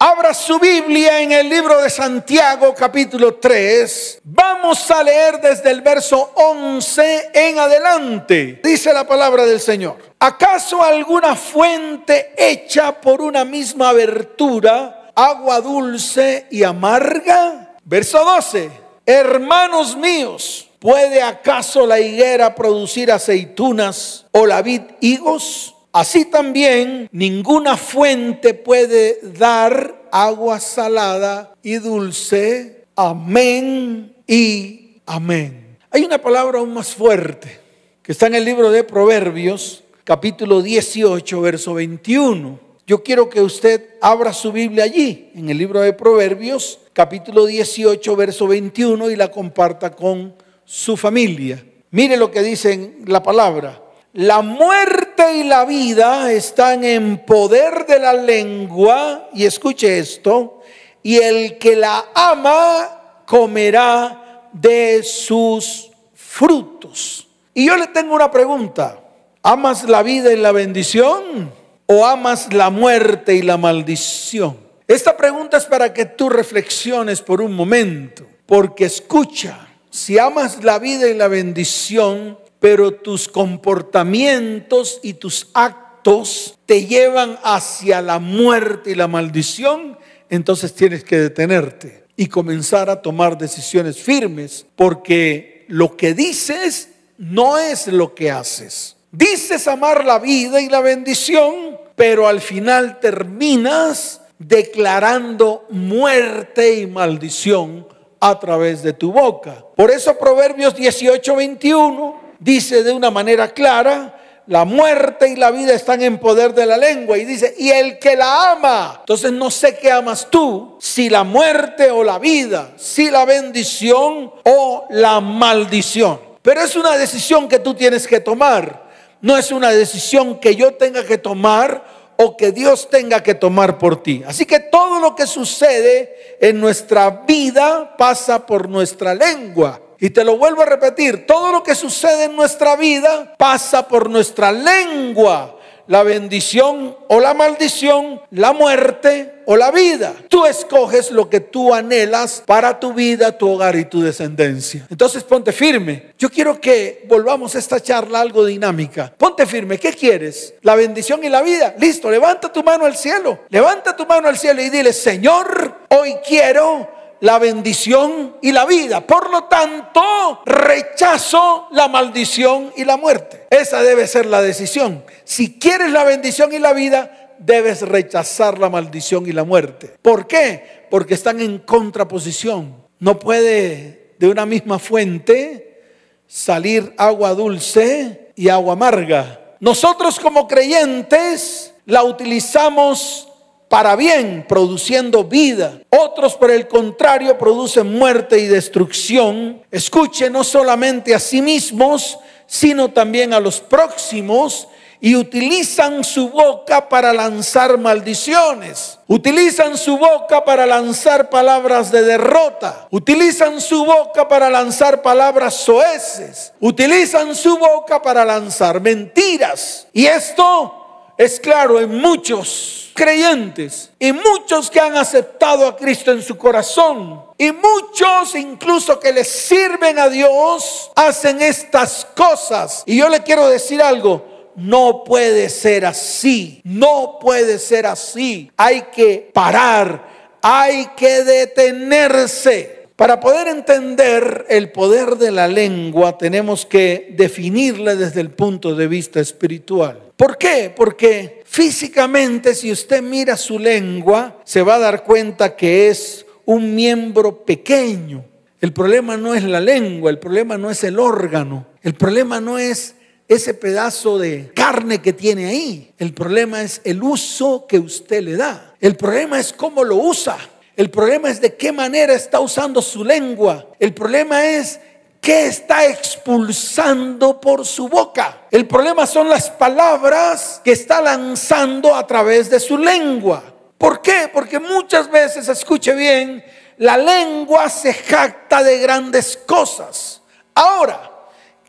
Abra su Biblia en el libro de Santiago capítulo 3. Vamos a leer desde el verso 11 en adelante. Dice la palabra del Señor. ¿Acaso alguna fuente hecha por una misma abertura, agua dulce y amarga? Verso 12. Hermanos míos, ¿puede acaso la higuera producir aceitunas o la vid higos? Así también ninguna fuente puede dar agua salada y dulce. Amén y amén. Hay una palabra aún más fuerte que está en el libro de Proverbios, capítulo 18, verso 21. Yo quiero que usted abra su Biblia allí, en el libro de Proverbios, capítulo 18, verso 21, y la comparta con su familia. Mire lo que dice la palabra. La muerte y la vida están en poder de la lengua, y escuche esto, y el que la ama comerá de sus frutos. Y yo le tengo una pregunta, ¿amas la vida y la bendición o amas la muerte y la maldición? Esta pregunta es para que tú reflexiones por un momento, porque escucha, si amas la vida y la bendición, pero tus comportamientos y tus actos te llevan hacia la muerte y la maldición, entonces tienes que detenerte y comenzar a tomar decisiones firmes, porque lo que dices no es lo que haces. Dices amar la vida y la bendición, pero al final terminas declarando muerte y maldición a través de tu boca. Por eso Proverbios 18, 21 dice de una manera clara, la muerte y la vida están en poder de la lengua. Y dice, y el que la ama. Entonces no sé qué amas tú, si la muerte o la vida, si la bendición o la maldición. Pero es una decisión que tú tienes que tomar. No es una decisión que yo tenga que tomar o que Dios tenga que tomar por ti. Así que todo lo que sucede en nuestra vida pasa por nuestra lengua. Y te lo vuelvo a repetir, todo lo que sucede en nuestra vida pasa por nuestra lengua. La bendición o la maldición, la muerte o la vida. Tú escoges lo que tú anhelas para tu vida, tu hogar y tu descendencia. Entonces ponte firme. Yo quiero que volvamos a esta charla algo dinámica. Ponte firme. ¿Qué quieres? La bendición y la vida. Listo, levanta tu mano al cielo. Levanta tu mano al cielo y dile, Señor, hoy quiero la bendición y la vida. Por lo tanto, rechazo la maldición y la muerte. Esa debe ser la decisión. Si quieres la bendición y la vida, debes rechazar la maldición y la muerte. ¿Por qué? Porque están en contraposición. No puede de una misma fuente salir agua dulce y agua amarga. Nosotros como creyentes la utilizamos para bien, produciendo vida. Otros, por el contrario, producen muerte y destrucción. Escuche no solamente a sí mismos, sino también a los próximos y utilizan su boca para lanzar maldiciones. Utilizan su boca para lanzar palabras de derrota. Utilizan su boca para lanzar palabras soeces. Utilizan su boca para lanzar mentiras. Y esto es claro en muchos creyentes y muchos que han aceptado a Cristo en su corazón y muchos incluso que le sirven a Dios hacen estas cosas. Y yo le quiero decir algo, no puede ser así, no puede ser así. Hay que parar, hay que detenerse. Para poder entender el poder de la lengua tenemos que definirla desde el punto de vista espiritual. ¿Por qué? Porque físicamente si usted mira su lengua, se va a dar cuenta que es un miembro pequeño. El problema no es la lengua, el problema no es el órgano, el problema no es ese pedazo de carne que tiene ahí. El problema es el uso que usted le da. El problema es cómo lo usa. El problema es de qué manera está usando su lengua. El problema es qué está expulsando por su boca. El problema son las palabras que está lanzando a través de su lengua. ¿Por qué? Porque muchas veces, escuche bien, la lengua se jacta de grandes cosas. Ahora,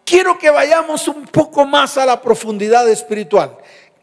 quiero que vayamos un poco más a la profundidad espiritual.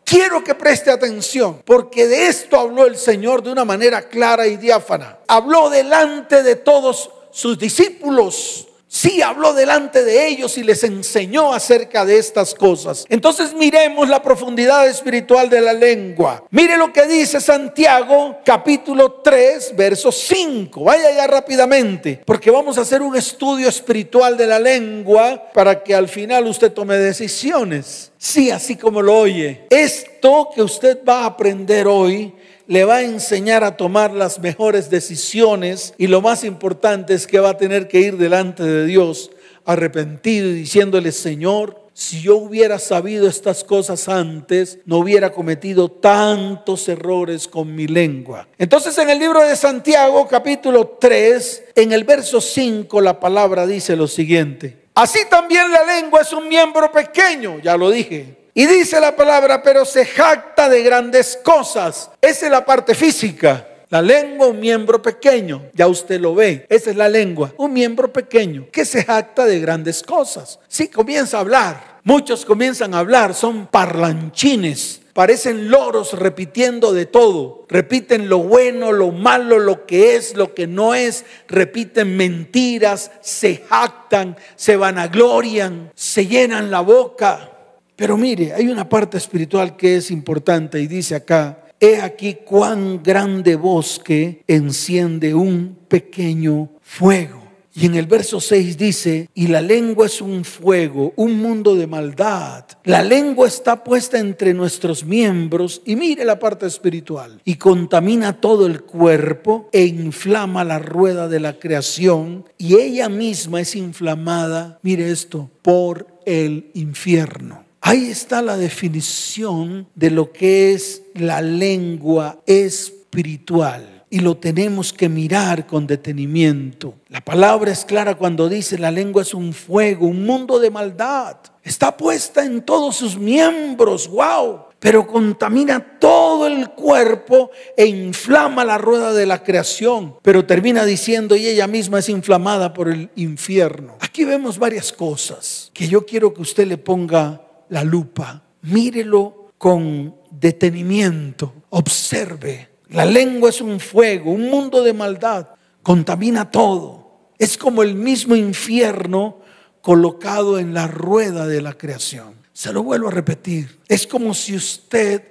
Quiero que preste atención, porque de esto habló el Señor de una manera clara y diáfana. Habló delante de todos sus discípulos Sí habló delante de ellos y les enseñó acerca de estas cosas. Entonces miremos la profundidad espiritual de la lengua. Mire lo que dice Santiago capítulo 3, verso 5. Vaya ya rápidamente, porque vamos a hacer un estudio espiritual de la lengua para que al final usted tome decisiones. Sí, así como lo oye. Esto que usted va a aprender hoy le va a enseñar a tomar las mejores decisiones y lo más importante es que va a tener que ir delante de Dios arrepentido y diciéndole, Señor, si yo hubiera sabido estas cosas antes, no hubiera cometido tantos errores con mi lengua. Entonces en el libro de Santiago capítulo 3, en el verso 5, la palabra dice lo siguiente. Así también la lengua es un miembro pequeño, ya lo dije y dice la palabra, pero se jacta de grandes cosas. Esa es la parte física. La lengua, un miembro pequeño, ya usted lo ve, esa es la lengua, un miembro pequeño que se jacta de grandes cosas. Sí, comienza a hablar, muchos comienzan a hablar, son parlanchines, parecen loros repitiendo de todo, repiten lo bueno, lo malo, lo que es, lo que no es, repiten mentiras, se jactan, se vanaglorian, se llenan la boca. Pero mire, hay una parte espiritual que es importante y dice acá, he aquí cuán grande bosque enciende un pequeño fuego. Y en el verso 6 dice, y la lengua es un fuego, un mundo de maldad. La lengua está puesta entre nuestros miembros y mire la parte espiritual. Y contamina todo el cuerpo e inflama la rueda de la creación. Y ella misma es inflamada, mire esto, por el infierno. Ahí está la definición de lo que es la lengua espiritual. Y lo tenemos que mirar con detenimiento. La palabra es clara cuando dice la lengua es un fuego, un mundo de maldad. Está puesta en todos sus miembros, wow. Pero contamina todo el cuerpo e inflama la rueda de la creación. Pero termina diciendo, y ella misma es inflamada por el infierno. Aquí vemos varias cosas que yo quiero que usted le ponga la lupa, mírelo con detenimiento, observe. La lengua es un fuego, un mundo de maldad, contamina todo. Es como el mismo infierno colocado en la rueda de la creación. Se lo vuelvo a repetir. Es como si usted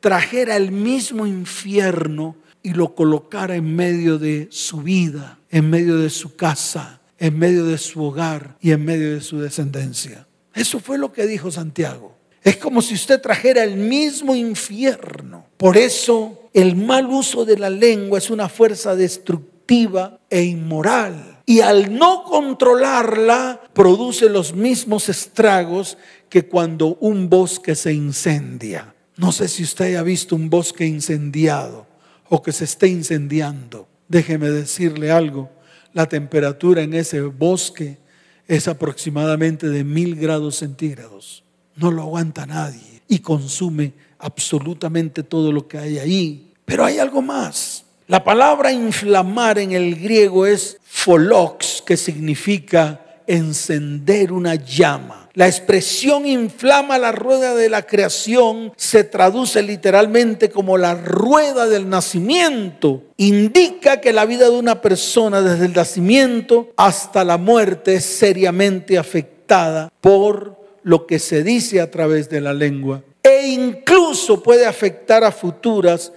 trajera el mismo infierno y lo colocara en medio de su vida, en medio de su casa, en medio de su hogar y en medio de su descendencia. Eso fue lo que dijo Santiago. Es como si usted trajera el mismo infierno. Por eso el mal uso de la lengua es una fuerza destructiva e inmoral. Y al no controlarla, produce los mismos estragos que cuando un bosque se incendia. No sé si usted haya visto un bosque incendiado o que se esté incendiando. Déjeme decirle algo. La temperatura en ese bosque es aproximadamente de mil grados centígrados. No lo aguanta nadie y consume absolutamente todo lo que hay ahí. Pero hay algo más. La palabra inflamar en el griego es pholox, que significa encender una llama. La expresión inflama la rueda de la creación se traduce literalmente como la rueda del nacimiento. Indica que la vida de una persona desde el nacimiento hasta la muerte es seriamente afectada por lo que se dice a través de la lengua e incluso puede afectar a futuras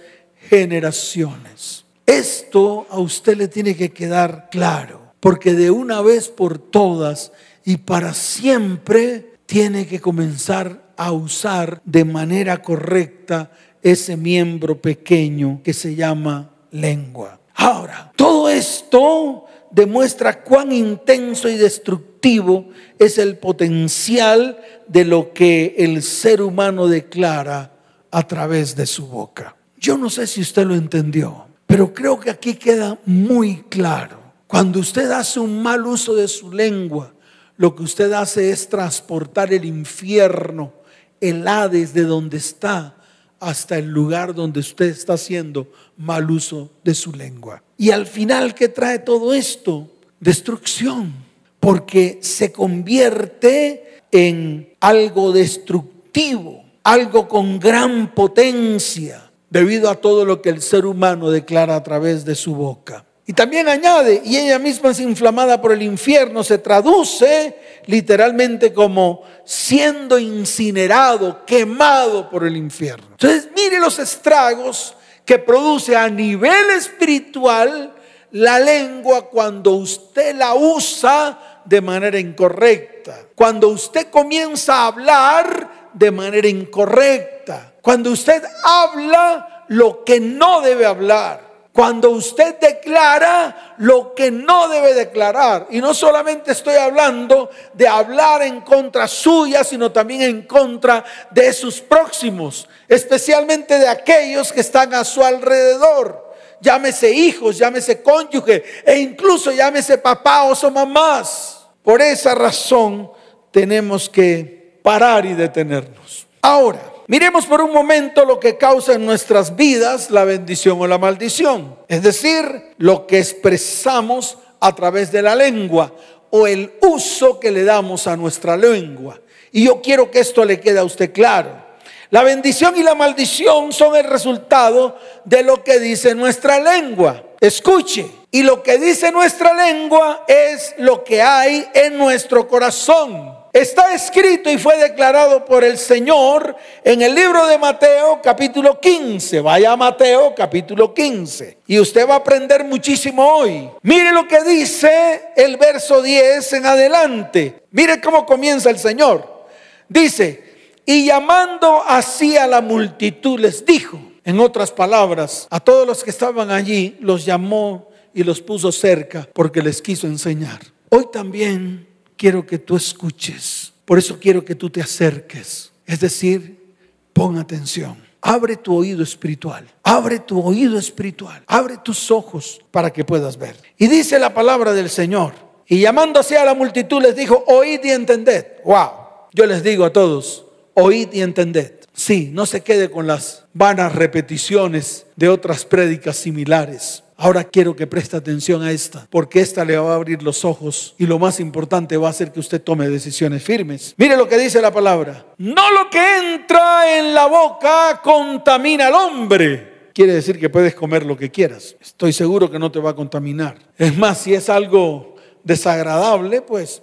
generaciones. Esto a usted le tiene que quedar claro, porque de una vez por todas y para siempre tiene que comenzar a usar de manera correcta ese miembro pequeño que se llama lengua. Ahora, todo esto demuestra cuán intenso y destructivo es el potencial de lo que el ser humano declara a través de su boca. Yo no sé si usted lo entendió, pero creo que aquí queda muy claro. Cuando usted hace un mal uso de su lengua, lo que usted hace es transportar el infierno, el Hades de donde está, hasta el lugar donde usted está haciendo mal uso de su lengua. Y al final, ¿qué trae todo esto? Destrucción, porque se convierte en algo destructivo, algo con gran potencia debido a todo lo que el ser humano declara a través de su boca. Y también añade, y ella misma es inflamada por el infierno, se traduce literalmente como siendo incinerado, quemado por el infierno. Entonces, mire los estragos que produce a nivel espiritual la lengua cuando usted la usa de manera incorrecta. Cuando usted comienza a hablar de manera incorrecta. Cuando usted habla lo que no debe hablar. Cuando usted declara lo que no debe declarar. Y no solamente estoy hablando de hablar en contra suya, sino también en contra de sus próximos, especialmente de aquellos que están a su alrededor. Llámese hijos, llámese cónyuge e incluso llámese papá o mamás. Por esa razón tenemos que parar y detenernos. Ahora, Miremos por un momento lo que causa en nuestras vidas la bendición o la maldición. Es decir, lo que expresamos a través de la lengua o el uso que le damos a nuestra lengua. Y yo quiero que esto le quede a usted claro. La bendición y la maldición son el resultado de lo que dice nuestra lengua. Escuche, y lo que dice nuestra lengua es lo que hay en nuestro corazón. Está escrito y fue declarado por el Señor en el libro de Mateo capítulo 15. Vaya a Mateo capítulo 15. Y usted va a aprender muchísimo hoy. Mire lo que dice el verso 10 en adelante. Mire cómo comienza el Señor. Dice, y llamando así a la multitud les dijo, en otras palabras, a todos los que estaban allí los llamó y los puso cerca porque les quiso enseñar. Hoy también quiero que tú escuches. Por eso quiero que tú te acerques. Es decir, pon atención. Abre tu oído espiritual. Abre tu oído espiritual. Abre tus ojos para que puedas ver. Y dice la palabra del Señor. Y llamándose a la multitud les dijo, oíd y entended. Wow. Yo les digo a todos, oíd y entended. Sí, no se quede con las vanas repeticiones de otras prédicas similares. Ahora quiero que preste atención a esta, porque esta le va a abrir los ojos y lo más importante va a ser que usted tome decisiones firmes. Mire lo que dice la palabra. No lo que entra en la boca contamina al hombre. Quiere decir que puedes comer lo que quieras. Estoy seguro que no te va a contaminar. Es más, si es algo desagradable, pues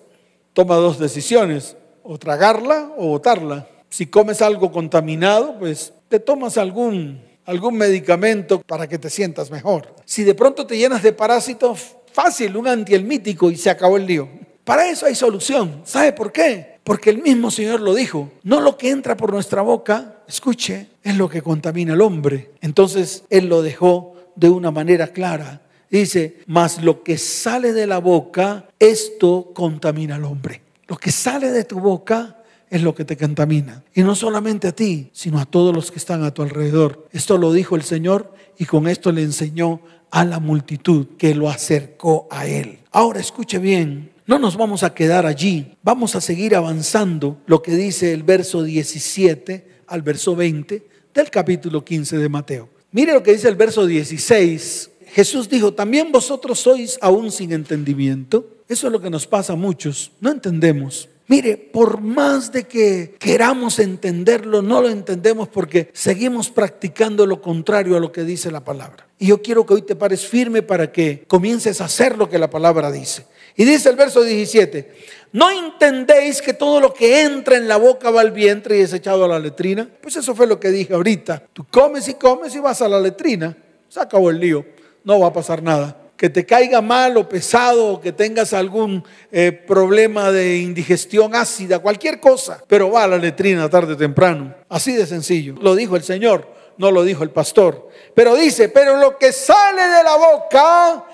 toma dos decisiones, o tragarla o botarla. Si comes algo contaminado, pues te tomas algún algún medicamento para que te sientas mejor. Si de pronto te llenas de parásitos, fácil, un antielmítico y se acabó el lío. Para eso hay solución. ¿Sabe por qué? Porque el mismo Señor lo dijo. No lo que entra por nuestra boca, escuche, es lo que contamina al hombre. Entonces Él lo dejó de una manera clara. Dice, mas lo que sale de la boca, esto contamina al hombre. Lo que sale de tu boca es lo que te contamina. Y no solamente a ti, sino a todos los que están a tu alrededor. Esto lo dijo el Señor y con esto le enseñó a la multitud que lo acercó a Él. Ahora escuche bien, no nos vamos a quedar allí, vamos a seguir avanzando lo que dice el verso 17 al verso 20 del capítulo 15 de Mateo. Mire lo que dice el verso 16. Jesús dijo, también vosotros sois aún sin entendimiento. Eso es lo que nos pasa a muchos, no entendemos. Mire, por más de que queramos entenderlo, no lo entendemos porque seguimos practicando lo contrario a lo que dice la palabra. Y yo quiero que hoy te pares firme para que comiences a hacer lo que la palabra dice. Y dice el verso 17, ¿no entendéis que todo lo que entra en la boca va al vientre y es echado a la letrina? Pues eso fue lo que dije ahorita. Tú comes y comes y vas a la letrina. Se acabó el lío. No va a pasar nada que te caiga mal o pesado, o que tengas algún eh, problema de indigestión ácida, cualquier cosa, pero va a la letrina tarde o temprano. Así de sencillo. Lo dijo el Señor, no lo dijo el pastor. Pero dice, pero lo que sale de la boca,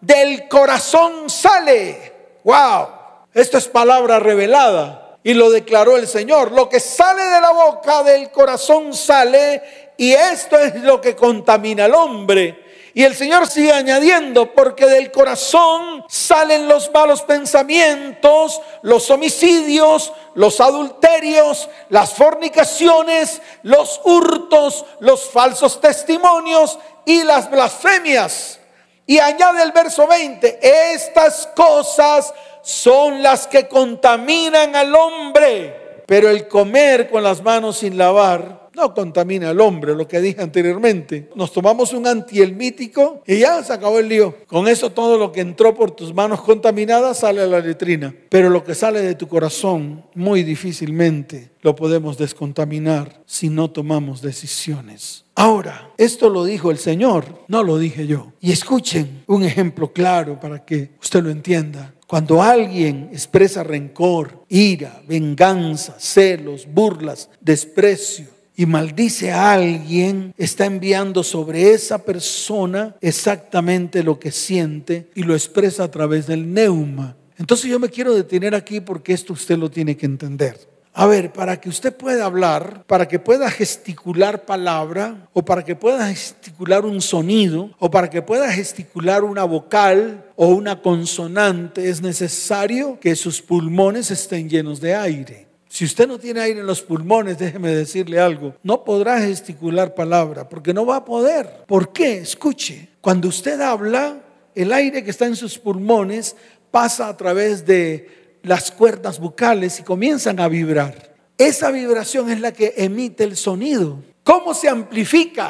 del corazón sale. ¡Wow! Esto es palabra revelada. Y lo declaró el Señor. Lo que sale de la boca, del corazón sale. Y esto es lo que contamina al hombre. Y el Señor sigue añadiendo, porque del corazón salen los malos pensamientos, los homicidios, los adulterios, las fornicaciones, los hurtos, los falsos testimonios y las blasfemias. Y añade el verso 20, estas cosas son las que contaminan al hombre Pero el comer con las manos sin lavar no contamina al hombre, lo que dije anteriormente. Nos tomamos un antielmítico y ya se acabó el lío. Con eso todo lo que entró por tus manos contaminadas sale a la letrina. Pero lo que sale de tu corazón muy difícilmente lo podemos descontaminar si no tomamos decisiones. Ahora, esto lo dijo el Señor, no lo dije yo. Y escuchen un ejemplo claro para que usted lo entienda. Cuando alguien expresa rencor, ira, venganza, celos, burlas, desprecio, y maldice a alguien, está enviando sobre esa persona exactamente lo que siente y lo expresa a través del neuma. Entonces yo me quiero detener aquí porque esto usted lo tiene que entender. A ver, para que usted pueda hablar, para que pueda gesticular palabra, o para que pueda gesticular un sonido, o para que pueda gesticular una vocal o una consonante, es necesario que sus pulmones estén llenos de aire. Si usted no tiene aire en los pulmones, déjeme decirle algo, no podrá gesticular palabra porque no va a poder. ¿Por qué? Escuche, cuando usted habla, el aire que está en sus pulmones pasa a través de las cuerdas bucales y comienzan a vibrar. Esa vibración es la que emite el sonido. ¿Cómo se amplifica?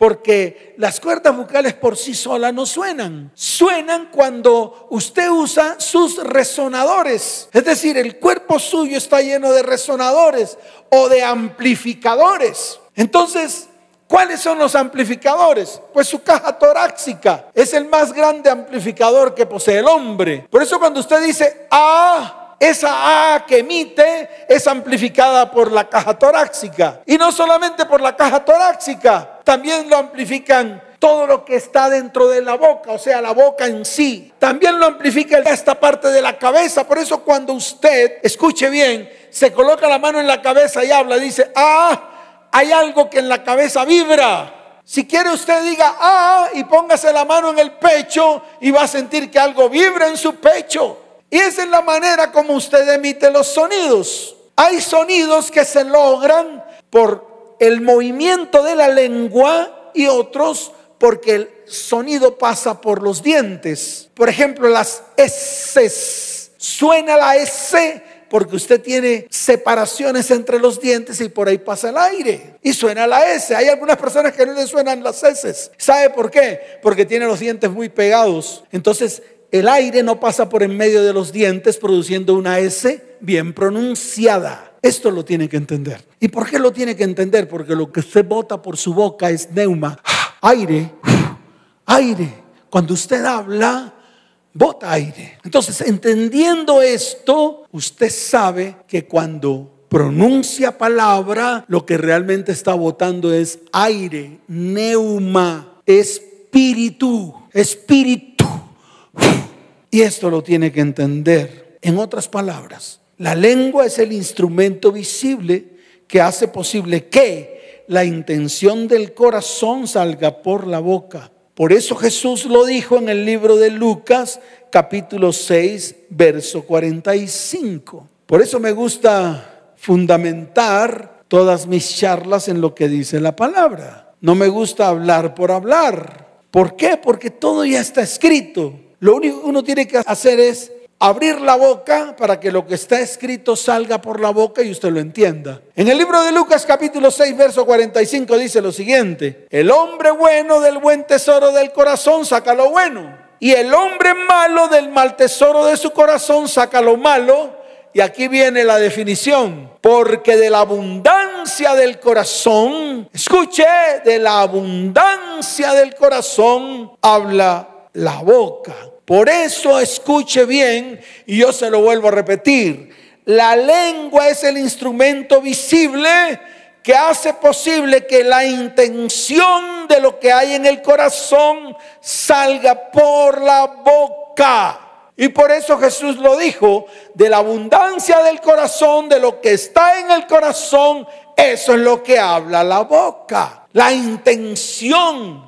Porque las cuerdas vocales por sí solas no suenan. Suenan cuando usted usa sus resonadores. Es decir, el cuerpo suyo está lleno de resonadores o de amplificadores. Entonces, ¿cuáles son los amplificadores? Pues su caja torácica es el más grande amplificador que posee el hombre. Por eso cuando usted dice, ah, esa A que emite es amplificada por la caja torácica. Y no solamente por la caja torácica, también lo amplifican todo lo que está dentro de la boca, o sea, la boca en sí. También lo amplifica esta parte de la cabeza. Por eso cuando usted, escuche bien, se coloca la mano en la cabeza y habla, dice, ah, hay algo que en la cabeza vibra. Si quiere usted diga, ah, y póngase la mano en el pecho y va a sentir que algo vibra en su pecho. Y esa es la manera como usted emite los sonidos. Hay sonidos que se logran por el movimiento de la lengua y otros porque el sonido pasa por los dientes. Por ejemplo, las S. Suena la S porque usted tiene separaciones entre los dientes y por ahí pasa el aire. Y suena la S. Hay algunas personas que no le suenan las S. ¿Sabe por qué? Porque tiene los dientes muy pegados. Entonces el aire no pasa por en medio de los dientes produciendo una S bien pronunciada. Esto lo tiene que entender. ¿Y por qué lo tiene que entender? Porque lo que usted bota por su boca es neuma, aire, aire. Cuando usted habla, bota aire. Entonces, entendiendo esto, usted sabe que cuando pronuncia palabra, lo que realmente está botando es aire, neuma, espíritu, espíritu y esto lo tiene que entender. En otras palabras, la lengua es el instrumento visible que hace posible que la intención del corazón salga por la boca. Por eso Jesús lo dijo en el libro de Lucas capítulo 6, verso 45. Por eso me gusta fundamentar todas mis charlas en lo que dice la palabra. No me gusta hablar por hablar. ¿Por qué? Porque todo ya está escrito. Lo único que uno tiene que hacer es abrir la boca para que lo que está escrito salga por la boca y usted lo entienda. En el libro de Lucas capítulo 6, verso 45 dice lo siguiente, el hombre bueno del buen tesoro del corazón saca lo bueno y el hombre malo del mal tesoro de su corazón saca lo malo. Y aquí viene la definición, porque de la abundancia del corazón, escuche, de la abundancia del corazón habla la boca. Por eso escuche bien y yo se lo vuelvo a repetir. La lengua es el instrumento visible que hace posible que la intención de lo que hay en el corazón salga por la boca. Y por eso Jesús lo dijo, de la abundancia del corazón, de lo que está en el corazón, eso es lo que habla la boca, la intención.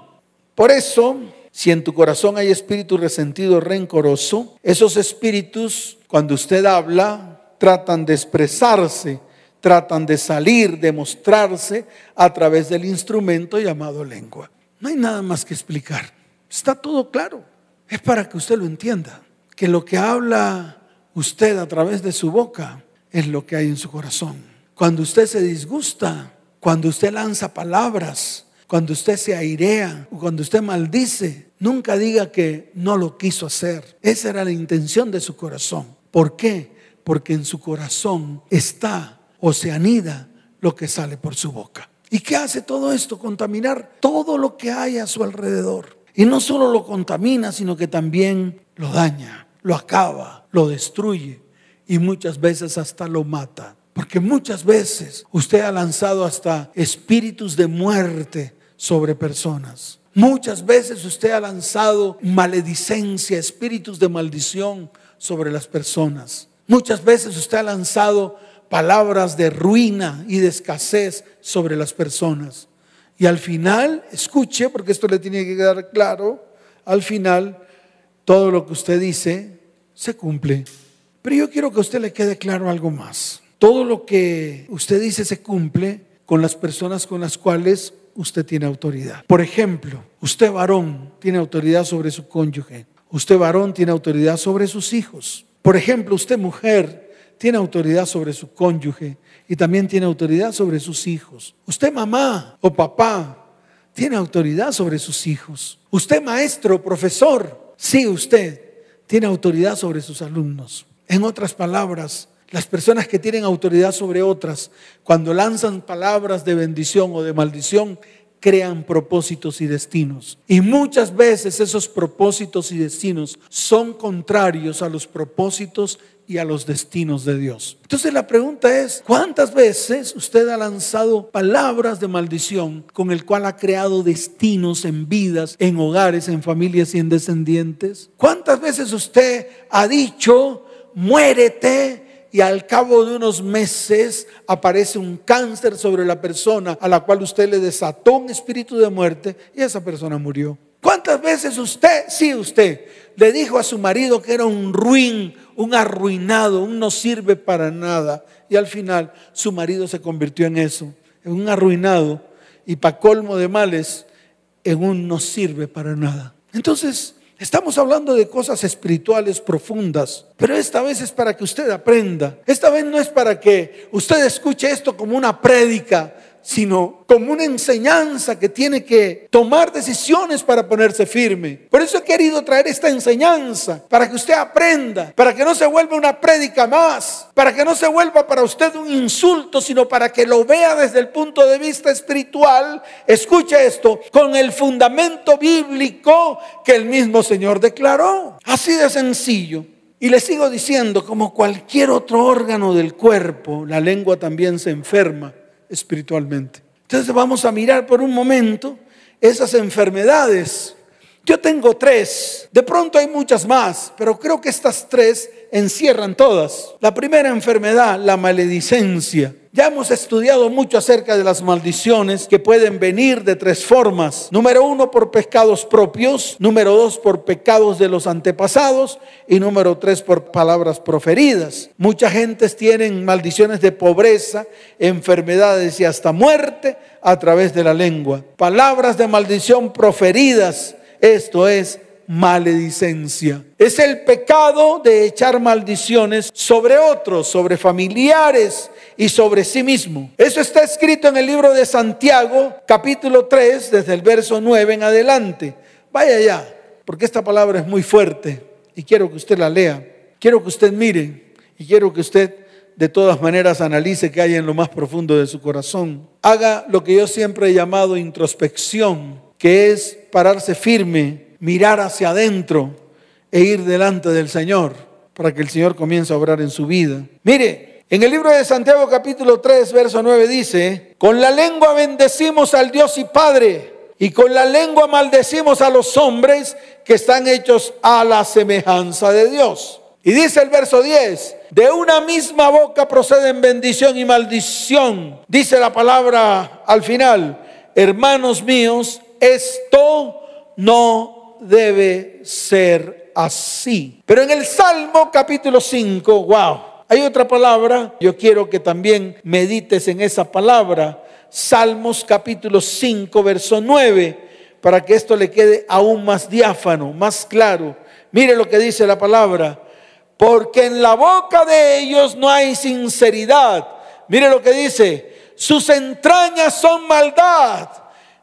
Por eso si en tu corazón hay espíritu resentido, rencoroso, esos espíritus, cuando usted habla, tratan de expresarse, tratan de salir, de mostrarse a través del instrumento llamado lengua. No hay nada más que explicar. Está todo claro. Es para que usted lo entienda. Que lo que habla usted a través de su boca es lo que hay en su corazón. Cuando usted se disgusta, cuando usted lanza palabras, cuando usted se airea o cuando usted maldice, nunca diga que no lo quiso hacer. Esa era la intención de su corazón. ¿Por qué? Porque en su corazón está o se anida lo que sale por su boca. ¿Y qué hace todo esto? Contaminar todo lo que hay a su alrededor. Y no solo lo contamina, sino que también lo daña, lo acaba, lo destruye y muchas veces hasta lo mata. Porque muchas veces usted ha lanzado hasta espíritus de muerte sobre personas. Muchas veces usted ha lanzado maledicencia, espíritus de maldición sobre las personas. Muchas veces usted ha lanzado palabras de ruina y de escasez sobre las personas. Y al final, escuche, porque esto le tiene que quedar claro, al final todo lo que usted dice se cumple. Pero yo quiero que a usted le quede claro algo más. Todo lo que usted dice se cumple con las personas con las cuales usted tiene autoridad. Por ejemplo, usted varón tiene autoridad sobre su cónyuge. Usted varón tiene autoridad sobre sus hijos. Por ejemplo, usted mujer tiene autoridad sobre su cónyuge y también tiene autoridad sobre sus hijos. Usted mamá o papá tiene autoridad sobre sus hijos. Usted maestro, profesor, sí, usted tiene autoridad sobre sus alumnos. En otras palabras, las personas que tienen autoridad sobre otras, cuando lanzan palabras de bendición o de maldición, crean propósitos y destinos. Y muchas veces esos propósitos y destinos son contrarios a los propósitos y a los destinos de Dios. Entonces la pregunta es, ¿cuántas veces usted ha lanzado palabras de maldición con el cual ha creado destinos en vidas, en hogares, en familias y en descendientes? ¿Cuántas veces usted ha dicho, muérete y al cabo de unos meses aparece un cáncer sobre la persona a la cual usted le desató un espíritu de muerte y esa persona murió. ¿Cuántas veces usted, sí usted, le dijo a su marido que era un ruin, un arruinado, un no sirve para nada? Y al final su marido se convirtió en eso, en un arruinado y para colmo de males, en un no sirve para nada. Entonces, Estamos hablando de cosas espirituales profundas, pero esta vez es para que usted aprenda. Esta vez no es para que usted escuche esto como una prédica, sino como una enseñanza que tiene que tomar decisiones para ponerse firme. Por eso he querido traer esta enseñanza, para que usted aprenda, para que no se vuelva una prédica más, para que no se vuelva para usted un insulto, sino para que lo vea desde el punto de vista espiritual. Escuche esto, con el fundamento bíblico que el mismo Señor declaró. Así de sencillo. Y le sigo diciendo, como cualquier otro órgano del cuerpo, la lengua también se enferma espiritualmente. Entonces vamos a mirar por un momento esas enfermedades. Yo tengo tres, de pronto hay muchas más, pero creo que estas tres encierran todas. La primera enfermedad, la maledicencia. Ya hemos estudiado mucho acerca de las maldiciones que pueden venir de tres formas. Número uno, por pecados propios. Número dos, por pecados de los antepasados. Y número tres, por palabras proferidas. Muchas gentes tienen maldiciones de pobreza, enfermedades y hasta muerte a través de la lengua. Palabras de maldición proferidas. Esto es maledicencia. Es el pecado de echar maldiciones sobre otros, sobre familiares y sobre sí mismo. Eso está escrito en el libro de Santiago, capítulo 3, desde el verso 9 en adelante. Vaya ya, porque esta palabra es muy fuerte y quiero que usted la lea. Quiero que usted mire y quiero que usted de todas maneras analice qué hay en lo más profundo de su corazón. Haga lo que yo siempre he llamado introspección, que es pararse firme mirar hacia adentro e ir delante del Señor para que el Señor comience a obrar en su vida. Mire, en el libro de Santiago capítulo 3, verso 9 dice, con la lengua bendecimos al Dios y Padre y con la lengua maldecimos a los hombres que están hechos a la semejanza de Dios. Y dice el verso 10, de una misma boca proceden bendición y maldición. Dice la palabra al final, hermanos míos, esto no debe ser así. Pero en el Salmo capítulo 5, wow, hay otra palabra, yo quiero que también medites en esa palabra. Salmos capítulo 5, verso 9, para que esto le quede aún más diáfano, más claro. Mire lo que dice la palabra. porque en la boca de ellos no hay sinceridad. Mire lo que dice, sus entrañas son maldad.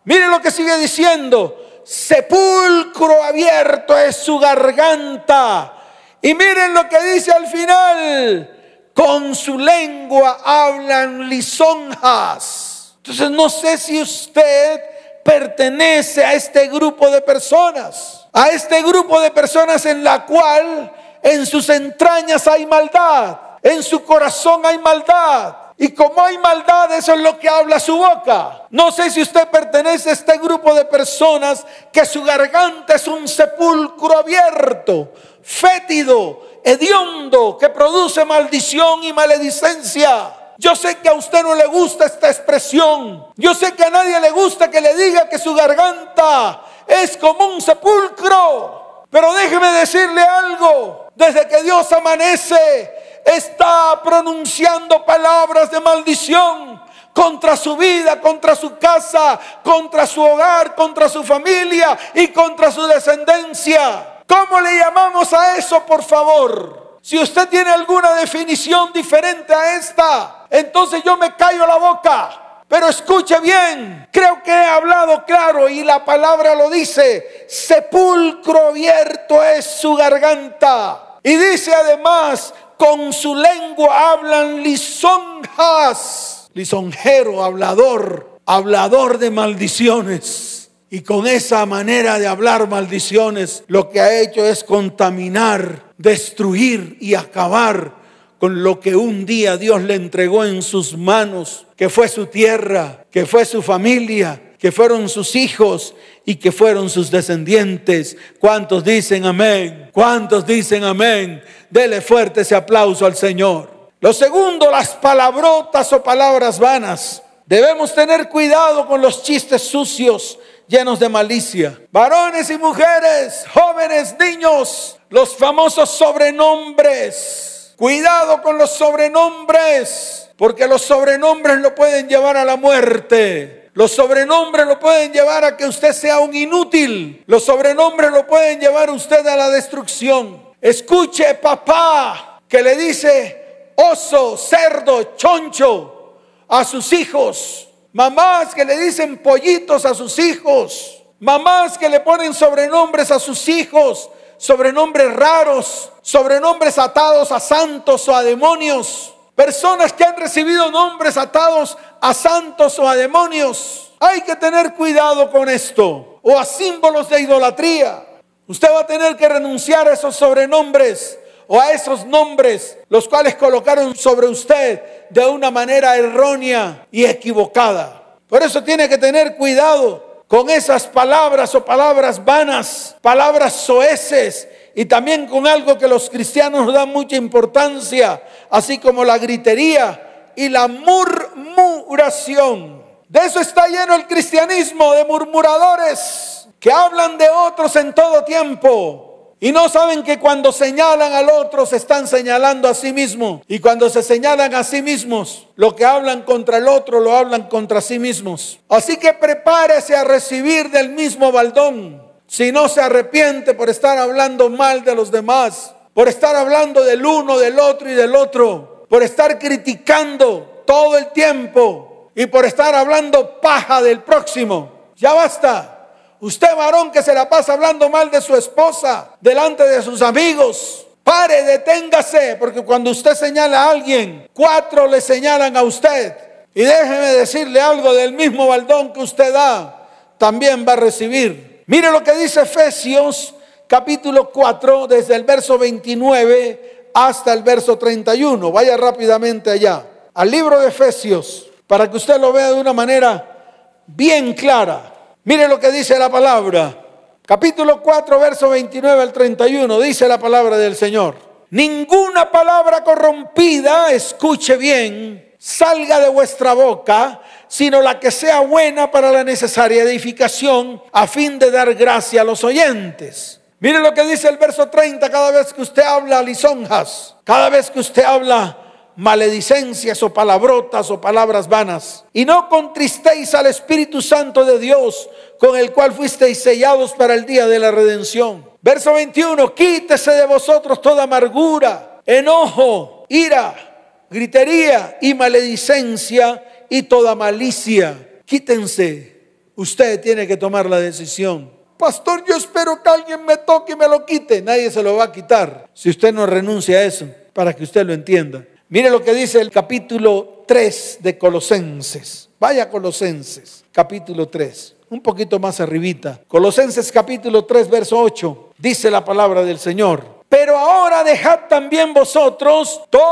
Mire lo que sigue diciendo, sepulcro abierto es su garganta. Y miren lo que dice al final, con su lengua hablan lisonjas. Entonces no sé si usted pertenece a este grupo de personas, a este grupo de personas en la cual en sus entrañas hay maldad, en su corazón hay maldad. Y como hay maldad, eso es lo que habla su boca. No sé si usted pertenece a este grupo de personas que su garganta es un sepulcro abierto, fétido, hediondo, que produce maldición y maledicencia. Yo sé que a usted no le gusta esta expresión. Yo sé que a nadie le gusta que le diga que su garganta es como un sepulcro. Pero déjeme decirle algo. Desde que Dios amanece, está pronunciando palabras de maldición contra su vida, contra su casa, contra su hogar, contra su familia y contra su descendencia. ¿Cómo le llamamos a eso, por favor? Si usted tiene alguna definición diferente a esta, entonces yo me callo la boca. Pero escuche bien, creo que he hablado claro y la palabra lo dice, sepulcro abierto es su garganta. Y dice además, con su lengua hablan lisonjas, lisonjero, hablador, hablador de maldiciones. Y con esa manera de hablar maldiciones, lo que ha hecho es contaminar, destruir y acabar con lo que un día Dios le entregó en sus manos, que fue su tierra, que fue su familia, que fueron sus hijos y que fueron sus descendientes. ¿Cuántos dicen amén? ¿Cuántos dicen amén? Dele fuerte ese aplauso al Señor. Lo segundo, las palabrotas o palabras vanas. Debemos tener cuidado con los chistes sucios llenos de malicia. Varones y mujeres, jóvenes, niños, los famosos sobrenombres Cuidado con los sobrenombres, porque los sobrenombres lo pueden llevar a la muerte. Los sobrenombres lo pueden llevar a que usted sea un inútil. Los sobrenombres lo pueden llevar a usted a la destrucción. Escuche, papá, que le dice oso, cerdo, choncho a sus hijos. Mamás que le dicen pollitos a sus hijos. Mamás que le ponen sobrenombres a sus hijos sobrenombres raros, sobrenombres atados a santos o a demonios. Personas que han recibido nombres atados a santos o a demonios. Hay que tener cuidado con esto. O a símbolos de idolatría. Usted va a tener que renunciar a esos sobrenombres o a esos nombres, los cuales colocaron sobre usted de una manera errónea y equivocada. Por eso tiene que tener cuidado con esas palabras o palabras vanas, palabras soeces y también con algo que los cristianos dan mucha importancia, así como la gritería y la murmuración. De eso está lleno el cristianismo, de murmuradores que hablan de otros en todo tiempo, y no saben que cuando señalan al otro se están señalando a sí mismos. Y cuando se señalan a sí mismos, lo que hablan contra el otro lo hablan contra sí mismos. Así que prepárese a recibir del mismo baldón. Si no se arrepiente por estar hablando mal de los demás, por estar hablando del uno, del otro y del otro, por estar criticando todo el tiempo y por estar hablando paja del próximo. Ya basta. Usted varón que se la pasa hablando mal de su esposa delante de sus amigos. Pare, deténgase, porque cuando usted señala a alguien, cuatro le señalan a usted. Y déjeme decirle algo del mismo baldón que usted da, también va a recibir. Mire lo que dice Efesios capítulo 4, desde el verso 29 hasta el verso 31. Vaya rápidamente allá, al libro de Efesios, para que usted lo vea de una manera bien clara. Mire lo que dice la palabra. Capítulo 4, verso 29 al 31, dice la palabra del Señor. Ninguna palabra corrompida, escuche bien, salga de vuestra boca, sino la que sea buena para la necesaria edificación, a fin de dar gracia a los oyentes. Mire lo que dice el verso 30, cada vez que usted habla lisonjas, cada vez que usted habla maledicencias o palabrotas o palabras vanas. Y no contristéis al Espíritu Santo de Dios, con el cual fuisteis sellados para el día de la redención. Verso 21, quítese de vosotros toda amargura enojo, ira, gritería y maledicencia y toda malicia. Quítense. Usted tiene que tomar la decisión. Pastor, yo espero que alguien me toque y me lo quite. Nadie se lo va a quitar si usted no renuncia a eso, para que usted lo entienda. Mire lo que dice el capítulo 3 de Colosenses. Vaya Colosenses, capítulo 3. Un poquito más arribita. Colosenses capítulo 3, verso 8. Dice la palabra del Señor. Pero ahora dejad también vosotros todas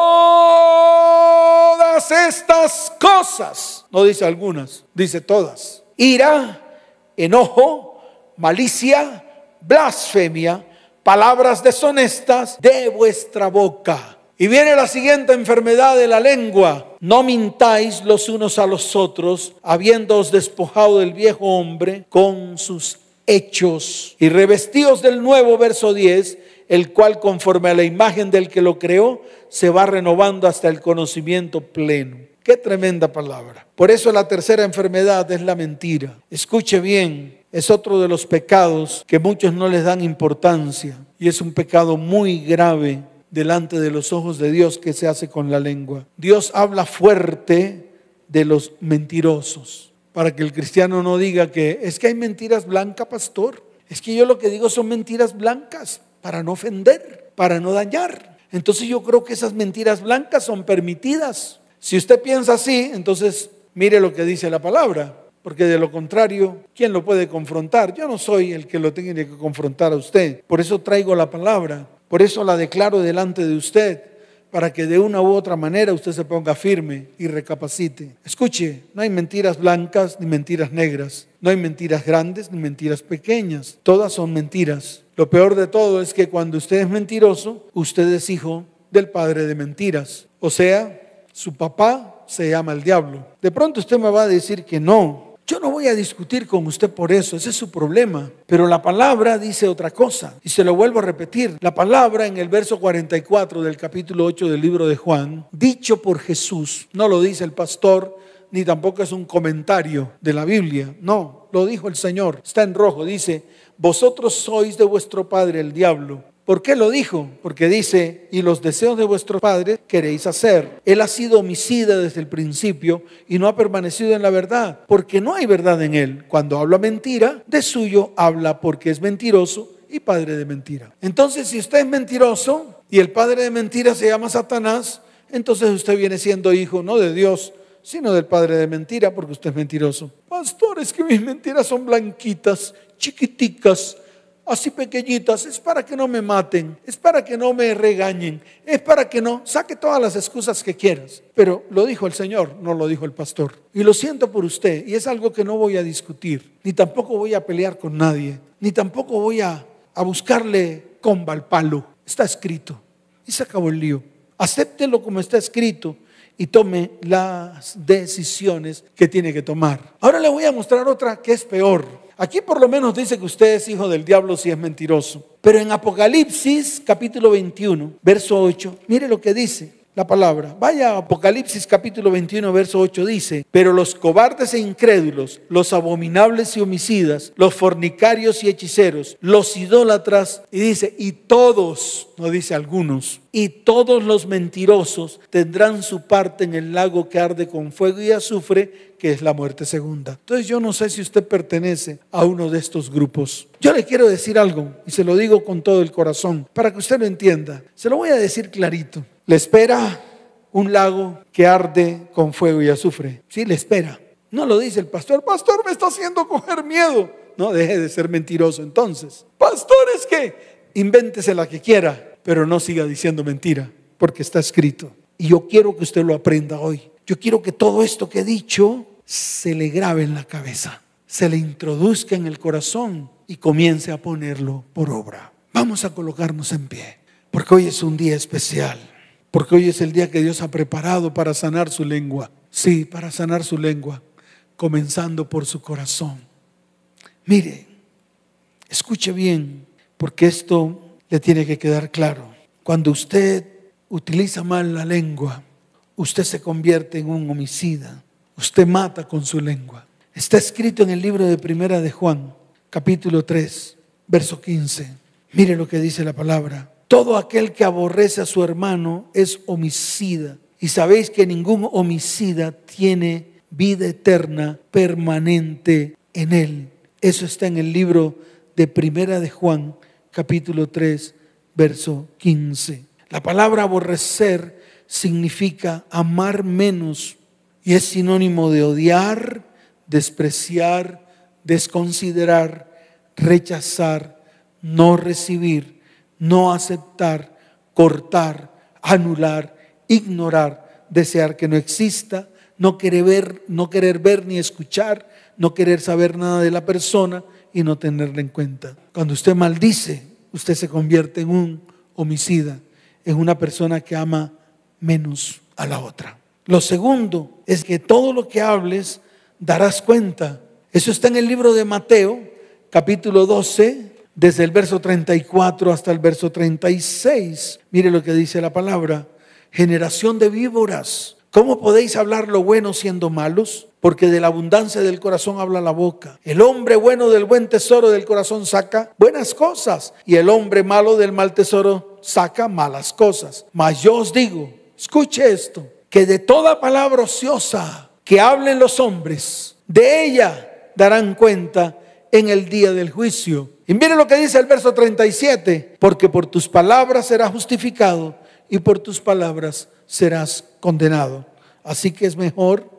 estas cosas. No dice algunas, dice todas. Ira, enojo, malicia, blasfemia, palabras deshonestas de vuestra boca. Y viene la siguiente enfermedad de la lengua. No mintáis los unos a los otros, habiéndoos despojado del viejo hombre con sus hechos. Y revestidos del nuevo verso 10, el cual conforme a la imagen del que lo creó, se va renovando hasta el conocimiento pleno. Qué tremenda palabra. Por eso la tercera enfermedad es la mentira. Escuche bien, es otro de los pecados que muchos no les dan importancia y es un pecado muy grave delante de los ojos de Dios que se hace con la lengua. Dios habla fuerte de los mentirosos, para que el cristiano no diga que es que hay mentiras blancas, pastor. Es que yo lo que digo son mentiras blancas para no ofender, para no dañar. Entonces yo creo que esas mentiras blancas son permitidas. Si usted piensa así, entonces mire lo que dice la palabra, porque de lo contrario, ¿quién lo puede confrontar? Yo no soy el que lo tiene que confrontar a usted. Por eso traigo la palabra. Por eso la declaro delante de usted, para que de una u otra manera usted se ponga firme y recapacite. Escuche, no hay mentiras blancas ni mentiras negras, no hay mentiras grandes ni mentiras pequeñas, todas son mentiras. Lo peor de todo es que cuando usted es mentiroso, usted es hijo del padre de mentiras. O sea, su papá se llama el diablo. De pronto usted me va a decir que no, yo no voy a discutir con usted por eso, ese es su problema. Pero la palabra dice otra cosa. Y se lo vuelvo a repetir. La palabra en el verso 44 del capítulo 8 del libro de Juan, dicho por Jesús, no lo dice el pastor, ni tampoco es un comentario de la Biblia. No, lo dijo el Señor. Está en rojo. Dice, vosotros sois de vuestro padre el diablo ¿Por qué lo dijo? Porque dice, y los deseos de vuestro padre queréis hacer. Él ha sido homicida desde el principio y no ha permanecido en la verdad, porque no hay verdad en él. Cuando habla mentira, de suyo habla porque es mentiroso y padre de mentira. Entonces, si usted es mentiroso y el padre de mentira se llama Satanás, entonces usted viene siendo hijo no de Dios, sino del padre de mentira, porque usted es mentiroso. Pastor, es que mis mentiras son blanquitas, chiquiticas así pequeñitas, es para que no me maten, es para que no me regañen, es para que no, saque todas las excusas que quieras. Pero lo dijo el Señor, no lo dijo el pastor. Y lo siento por usted, y es algo que no voy a discutir, ni tampoco voy a pelear con nadie, ni tampoco voy a, a buscarle comba al palo. Está escrito. Y se acabó el lío. Acéptelo como está escrito y tome las decisiones que tiene que tomar. Ahora le voy a mostrar otra que es peor. Aquí por lo menos dice que usted es hijo del diablo si es mentiroso. Pero en Apocalipsis capítulo 21, verso 8, mire lo que dice la palabra. Vaya Apocalipsis capítulo 21, verso 8 dice, pero los cobardes e incrédulos, los abominables y homicidas, los fornicarios y hechiceros, los idólatras, y dice, y todos, no dice algunos, y todos los mentirosos tendrán su parte en el lago que arde con fuego y azufre, que es la muerte segunda. Entonces yo no sé si usted pertenece a uno de estos grupos. Yo le quiero decir algo, y se lo digo con todo el corazón, para que usted lo entienda. Se lo voy a decir clarito. Le espera un lago que arde con fuego y azufre. Sí, le espera. No lo dice el pastor. Pastor, me está haciendo coger miedo. No, deje de ser mentiroso entonces. Pastor, es que invéntese la que quiera, pero no siga diciendo mentira, porque está escrito. Y yo quiero que usted lo aprenda hoy. Yo quiero que todo esto que he dicho se le grabe en la cabeza, se le introduzca en el corazón y comience a ponerlo por obra. Vamos a colocarnos en pie, porque hoy es un día especial. Porque hoy es el día que Dios ha preparado para sanar su lengua. Sí, para sanar su lengua, comenzando por su corazón. Mire, escuche bien, porque esto le tiene que quedar claro. Cuando usted utiliza mal la lengua, usted se convierte en un homicida. Usted mata con su lengua. Está escrito en el libro de Primera de Juan, capítulo 3, verso 15. Mire lo que dice la palabra. Todo aquel que aborrece a su hermano es homicida. Y sabéis que ningún homicida tiene vida eterna permanente en él. Eso está en el libro de Primera de Juan, capítulo 3, verso 15. La palabra aborrecer significa amar menos y es sinónimo de odiar, despreciar, desconsiderar, rechazar, no recibir, no aceptar, cortar, anular, ignorar, desear que no exista, no querer ver, no querer ver ni escuchar, no querer saber nada de la persona y no tenerla en cuenta. Cuando usted maldice, usted se convierte en un homicida, en una persona que ama menos a la otra. Lo segundo es que todo lo que hables darás cuenta. Eso está en el libro de Mateo, capítulo 12, desde el verso 34 hasta el verso 36. Mire lo que dice la palabra. Generación de víboras, ¿cómo podéis hablar lo bueno siendo malos? Porque de la abundancia del corazón habla la boca. El hombre bueno del buen tesoro del corazón saca buenas cosas y el hombre malo del mal tesoro saca malas cosas. Mas yo os digo, escuche esto, que de toda palabra ociosa que hablen los hombres, de ella darán cuenta en el día del juicio. Y mire lo que dice el verso 37, porque por tus palabras serás justificado y por tus palabras serás condenado. Así que es mejor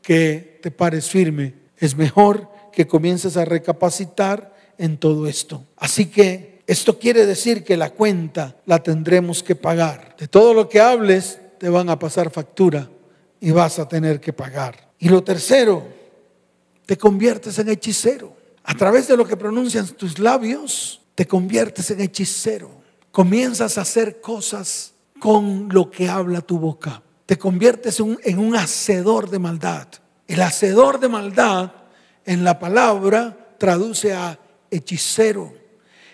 que te pares firme, es mejor que comiences a recapacitar en todo esto. Así que esto quiere decir que la cuenta la tendremos que pagar. De todo lo que hables te van a pasar factura y vas a tener que pagar. Y lo tercero, te conviertes en hechicero. A través de lo que pronuncian tus labios, te conviertes en hechicero. Comienzas a hacer cosas con lo que habla tu boca. Te conviertes en un hacedor de maldad. El hacedor de maldad en la palabra traduce a hechicero.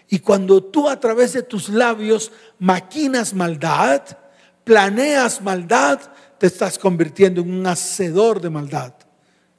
Y cuando tú a través de tus labios maquinas maldad, planeas maldad, te estás convirtiendo en un hacedor de maldad.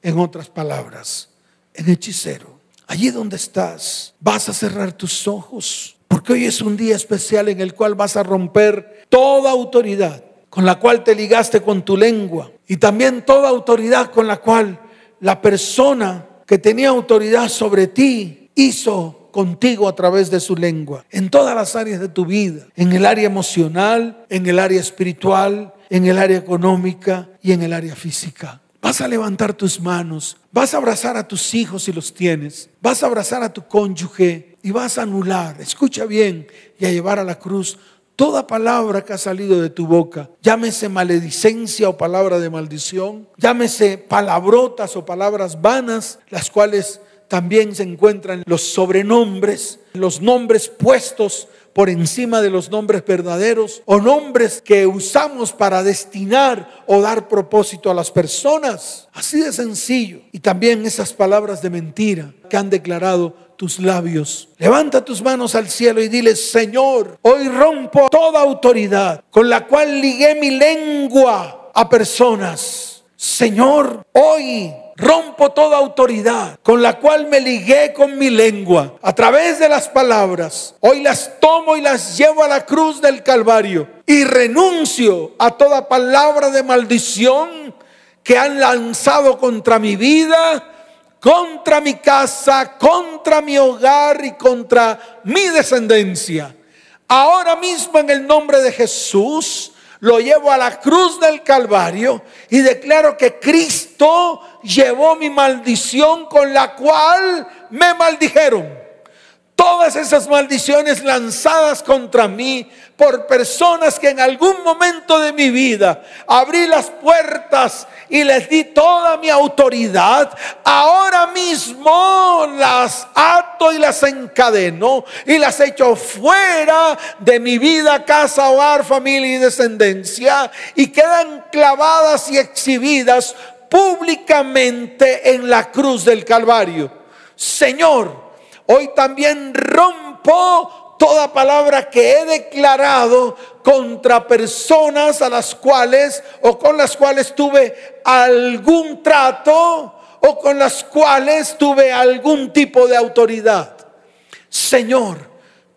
En otras palabras, en hechicero. Allí donde estás, vas a cerrar tus ojos, porque hoy es un día especial en el cual vas a romper toda autoridad con la cual te ligaste con tu lengua y también toda autoridad con la cual la persona que tenía autoridad sobre ti hizo contigo a través de su lengua, en todas las áreas de tu vida, en el área emocional, en el área espiritual, en el área económica y en el área física. Vas a levantar tus manos, vas a abrazar a tus hijos si los tienes, vas a abrazar a tu cónyuge y vas a anular, escucha bien, y a llevar a la cruz toda palabra que ha salido de tu boca, llámese maledicencia o palabra de maldición, llámese palabrotas o palabras vanas, las cuales también se encuentran los sobrenombres, los nombres puestos por encima de los nombres verdaderos o nombres que usamos para destinar o dar propósito a las personas. Así de sencillo. Y también esas palabras de mentira que han declarado tus labios. Levanta tus manos al cielo y dile, Señor, hoy rompo toda autoridad con la cual ligué mi lengua a personas. Señor, hoy rompo toda autoridad con la cual me ligué con mi lengua a través de las palabras. Hoy las tomo y las llevo a la cruz del Calvario y renuncio a toda palabra de maldición que han lanzado contra mi vida, contra mi casa, contra mi hogar y contra mi descendencia. Ahora mismo en el nombre de Jesús, lo llevo a la cruz del Calvario y declaro que Cristo llevó mi maldición con la cual me maldijeron. Todas esas maldiciones lanzadas contra mí por personas que en algún momento de mi vida abrí las puertas y les di toda mi autoridad, ahora mismo las ato y las encadeno y las echo fuera de mi vida, casa, hogar, familia y descendencia y quedan clavadas y exhibidas públicamente en la cruz del Calvario. Señor, Hoy también rompo toda palabra que he declarado contra personas a las cuales o con las cuales tuve algún trato o con las cuales tuve algún tipo de autoridad. Señor,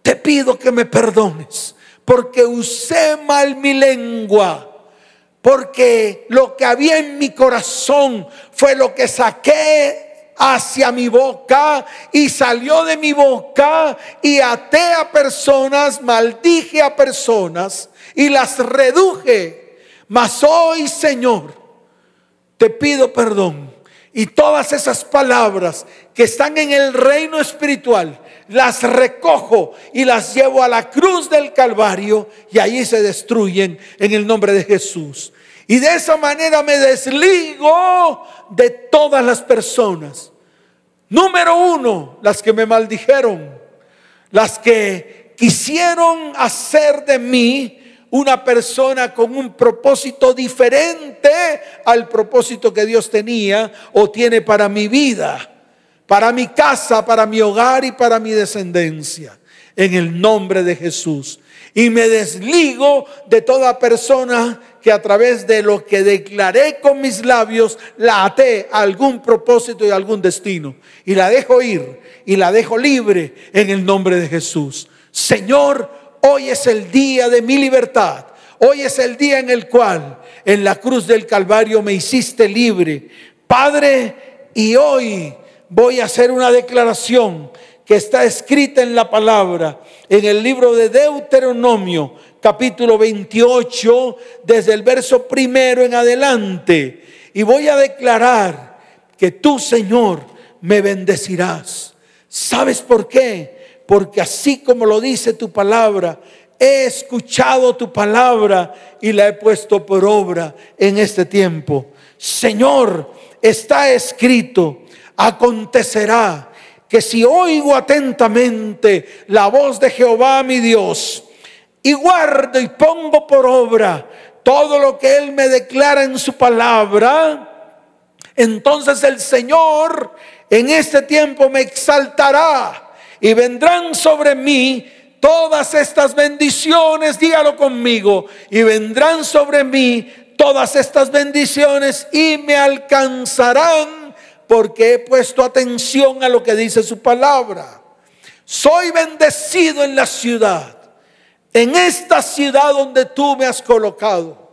te pido que me perdones porque usé mal mi lengua porque lo que había en mi corazón fue lo que saqué hacia mi boca y salió de mi boca y até a personas, maldije a personas y las reduje. Mas hoy, Señor, te pido perdón. Y todas esas palabras que están en el reino espiritual, las recojo y las llevo a la cruz del Calvario y allí se destruyen en el nombre de Jesús. Y de esa manera me desligo de todas las personas. Número uno, las que me maldijeron, las que quisieron hacer de mí una persona con un propósito diferente al propósito que Dios tenía o tiene para mi vida para mi casa, para mi hogar y para mi descendencia. En el nombre de Jesús. Y me desligo de toda persona que a través de lo que declaré con mis labios la até a algún propósito y algún destino. Y la dejo ir y la dejo libre en el nombre de Jesús. Señor, hoy es el día de mi libertad. Hoy es el día en el cual en la cruz del Calvario me hiciste libre. Padre, y hoy voy a hacer una declaración que está escrita en la palabra, en el libro de Deuteronomio, capítulo 28, desde el verso primero en adelante. Y voy a declarar que tú, Señor, me bendecirás. ¿Sabes por qué? Porque así como lo dice tu palabra, he escuchado tu palabra y la he puesto por obra en este tiempo. Señor, está escrito acontecerá que si oigo atentamente la voz de Jehová mi Dios y guardo y pongo por obra todo lo que Él me declara en su palabra, entonces el Señor en este tiempo me exaltará y vendrán sobre mí todas estas bendiciones, dígalo conmigo, y vendrán sobre mí todas estas bendiciones y me alcanzarán porque he puesto atención a lo que dice su palabra. Soy bendecido en la ciudad, en esta ciudad donde tú me has colocado.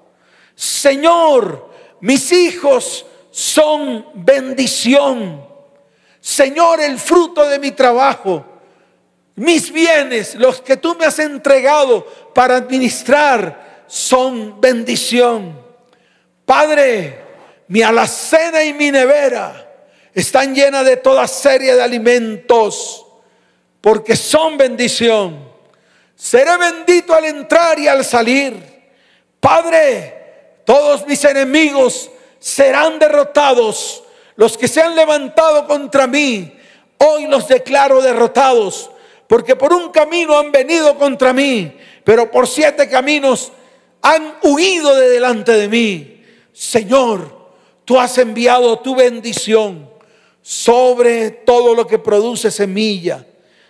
Señor, mis hijos son bendición. Señor, el fruto de mi trabajo, mis bienes, los que tú me has entregado para administrar, son bendición. Padre, mi alacena y mi nevera están llenas de toda serie de alimentos, porque son bendición. Seré bendito al entrar y al salir. Padre, todos mis enemigos serán derrotados. Los que se han levantado contra mí, hoy los declaro derrotados, porque por un camino han venido contra mí, pero por siete caminos han huido de delante de mí. Señor, tú has enviado tu bendición sobre todo lo que produce semilla.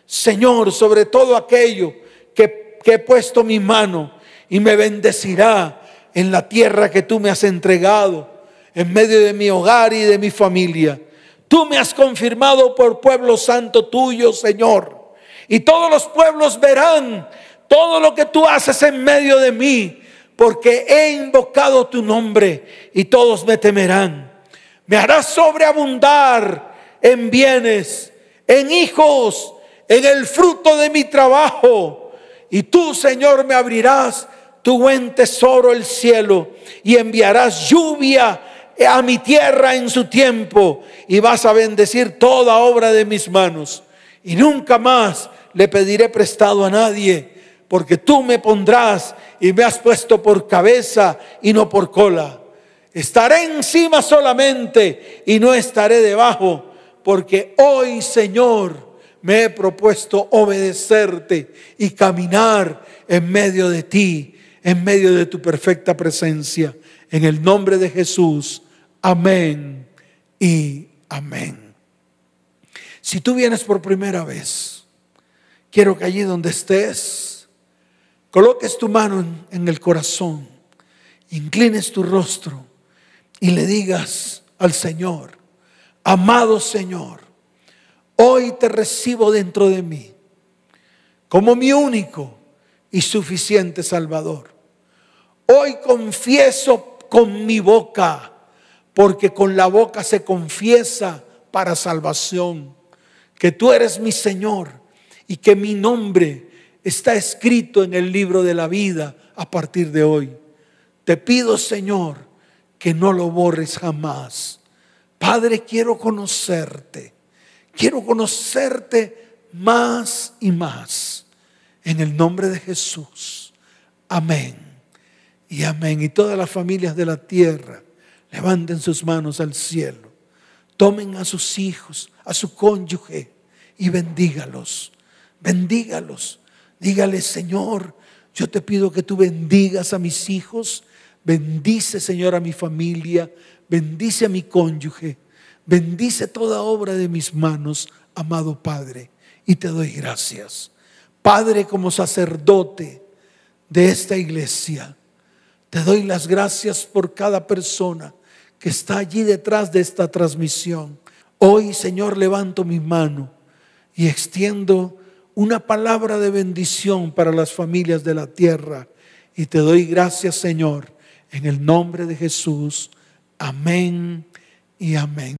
Señor, sobre todo aquello que, he puesto mi mano y me bendecirá en la tierra que tú me has entregado, en medio de mi hogar y de mi familia. Tú me has confirmado por pueblo santo tuyo, Señor. Y todos los pueblos verán todo lo que tú haces en medio de mí, porque he invocado tu nombre y todos me temerán. Me harás sobreabundar en bienes, en hijos, en el fruto de mi trabajo. Y tú, Señor, me abrirás tu buen tesoro, el cielo, y enviarás lluvia a mi tierra en su tiempo, y vas a bendecir toda obra de mis manos. Y nunca más le pediré prestado a nadie, porque tú me pondrás y me has puesto por cabeza y no por cola. Estaré encima solamente y no estaré debajo porque hoy, Señor, me he propuesto obedecerte y caminar en medio de ti, en medio de tu perfecta presencia. En el nombre de Jesús, amén y amén. Si tú vienes por primera vez, quiero que allí donde estés, coloques tu mano en, el corazón, inclines tu rostro y le digas al Señor, Amado Señor, hoy te recibo dentro de mí como mi único y suficiente Salvador. Hoy confieso con mi boca, porque con la boca se confiesa para salvación, que tú eres mi Señor y que mi nombre está escrito en el libro de la vida a partir de hoy. Te pido, Señor, que no lo borres jamás. Padre, quiero conocerte. Quiero conocerte más y más. En el nombre de Jesús. Amén. Y amén. Y todas las familias de la tierra levanten sus manos al cielo. Tomen a sus hijos, a su cónyuge y bendígalos. Bendígalos. Dígale, Señor, yo te pido que tú bendigas a mis hijos. Bendice, Señor, a mi familia. Bendice a mi cónyuge. Bendice toda obra de mis manos, amado Padre. Y te doy gracias. Padre, como sacerdote de esta iglesia, te doy las gracias por cada persona que está allí detrás de esta transmisión. Hoy, Señor, levanto mi mano y extiendo una palabra de bendición para las familias de la tierra. Y te doy gracias, Señor, en el nombre de Jesús. Amén y amén.